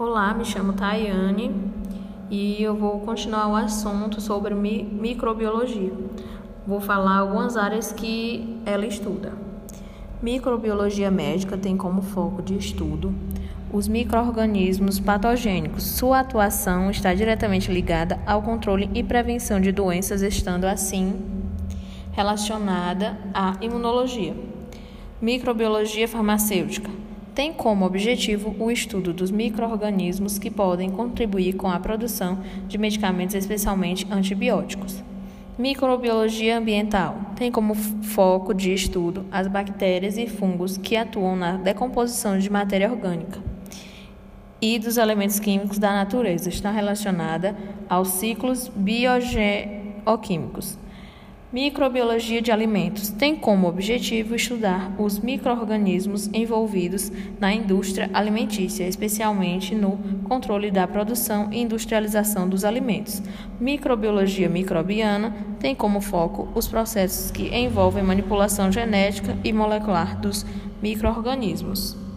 Olá, me chamo Tayane e eu vou continuar o assunto sobre mi microbiologia. Vou falar algumas áreas que ela estuda. Microbiologia médica tem como foco de estudo os microorganismos patogênicos. Sua atuação está diretamente ligada ao controle e prevenção de doenças, estando assim relacionada à imunologia. Microbiologia farmacêutica tem como objetivo o estudo dos microorganismos que podem contribuir com a produção de medicamentos, especialmente antibióticos. Microbiologia ambiental tem como foco de estudo as bactérias e fungos que atuam na decomposição de matéria orgânica e dos elementos químicos da natureza. Está relacionada aos ciclos biogeoquímicos. Microbiologia de alimentos tem como objetivo estudar os microorganismos envolvidos na indústria alimentícia, especialmente no controle da produção e industrialização dos alimentos. Microbiologia microbiana tem como foco os processos que envolvem manipulação genética e molecular dos microorganismos.